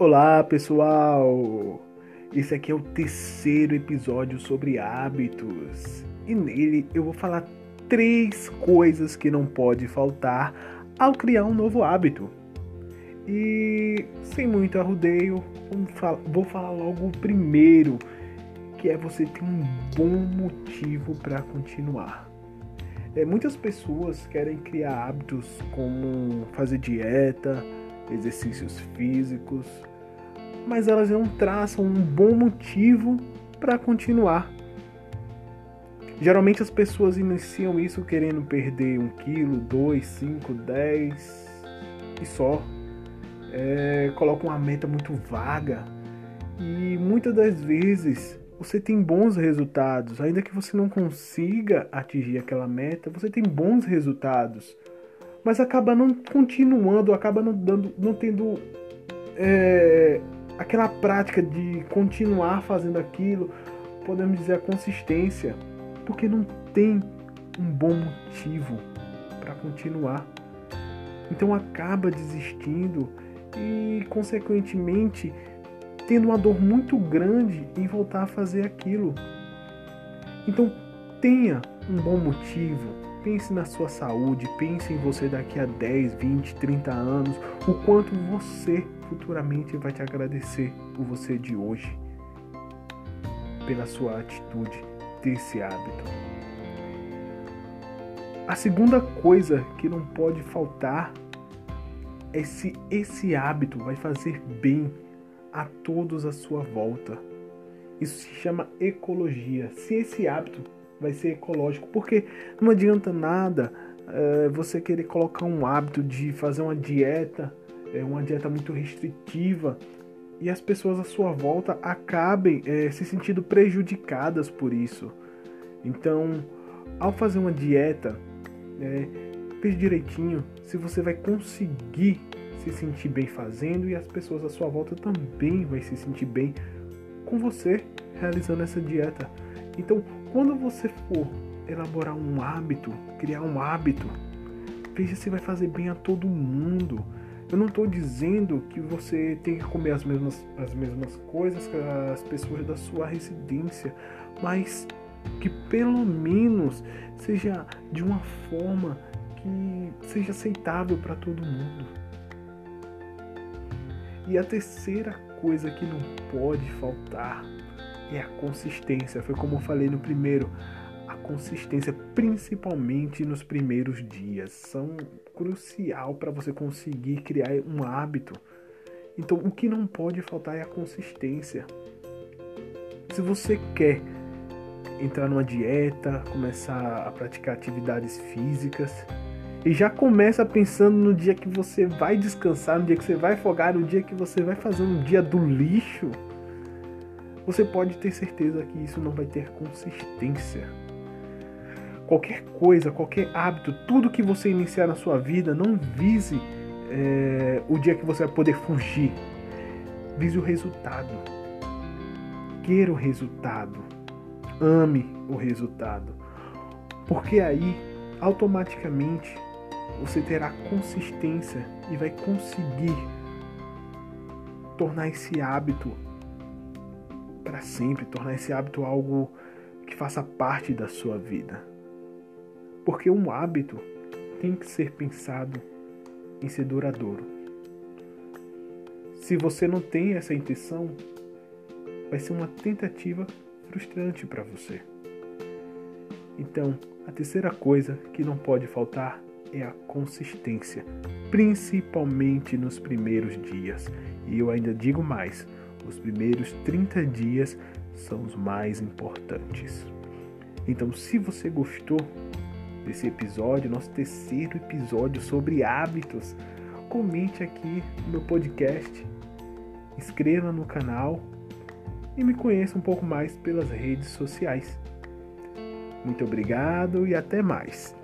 Olá pessoal! Esse aqui é o terceiro episódio sobre hábitos e nele eu vou falar três coisas que não pode faltar ao criar um novo hábito. E sem muito arrudeio, vou falar logo o primeiro, que é você ter um bom motivo para continuar. É, muitas pessoas querem criar hábitos como fazer dieta, exercícios físicos, mas elas não traçam um bom motivo para continuar. Geralmente as pessoas iniciam isso querendo perder um quilo, dois, cinco, dez e só. É, colocam uma meta muito vaga e muitas das vezes você tem bons resultados, ainda que você não consiga atingir aquela meta, você tem bons resultados, mas acaba não continuando, acaba não dando, não tendo é, aquela prática de continuar fazendo aquilo, podemos dizer a consistência, porque não tem um bom motivo para continuar. Então acaba desistindo e, consequentemente, tendo uma dor muito grande em voltar a fazer aquilo. Então tenha um bom motivo, pense na sua saúde, pense em você daqui a 10, 20, 30 anos, o quanto você futuramente vai te agradecer por você de hoje, pela sua atitude desse hábito. A segunda coisa que não pode faltar é se esse hábito vai fazer bem a todos à sua volta. Isso se chama ecologia. Se esse hábito vai ser ecológico, porque não adianta nada é, você querer colocar um hábito de fazer uma dieta é uma dieta muito restritiva e as pessoas à sua volta acabem é, se sentindo prejudicadas por isso. Então, ao fazer uma dieta, é, pense direitinho se você vai conseguir se sentir bem fazendo e as pessoas à sua volta também vai se sentir bem com você realizando essa dieta. Então, quando você for elaborar um hábito, criar um hábito, veja se vai fazer bem a todo mundo. Eu não estou dizendo que você tem que comer as mesmas, as mesmas coisas que as pessoas da sua residência, mas que pelo menos seja de uma forma que seja aceitável para todo mundo. E a terceira coisa que não pode faltar é a consistência. Foi como eu falei no primeiro consistência, principalmente nos primeiros dias, são crucial para você conseguir criar um hábito. Então, o que não pode faltar é a consistência. Se você quer entrar numa dieta, começar a praticar atividades físicas, e já começa pensando no dia que você vai descansar, no dia que você vai folgar, no dia que você vai fazer um dia do lixo, você pode ter certeza que isso não vai ter consistência qualquer coisa, qualquer hábito, tudo que você iniciar na sua vida, não vise é, o dia que você vai poder fugir. Vise o resultado. Queira o resultado. Ame o resultado. Porque aí, automaticamente, você terá consistência e vai conseguir tornar esse hábito para sempre, tornar esse hábito algo que faça parte da sua vida. Porque um hábito tem que ser pensado em ser duradouro. Se você não tem essa intenção, vai ser uma tentativa frustrante para você. Então, a terceira coisa que não pode faltar é a consistência, principalmente nos primeiros dias. E eu ainda digo mais: os primeiros 30 dias são os mais importantes. Então, se você gostou, desse episódio, nosso terceiro episódio sobre hábitos. Comente aqui no podcast, inscreva no canal e me conheça um pouco mais pelas redes sociais. Muito obrigado e até mais.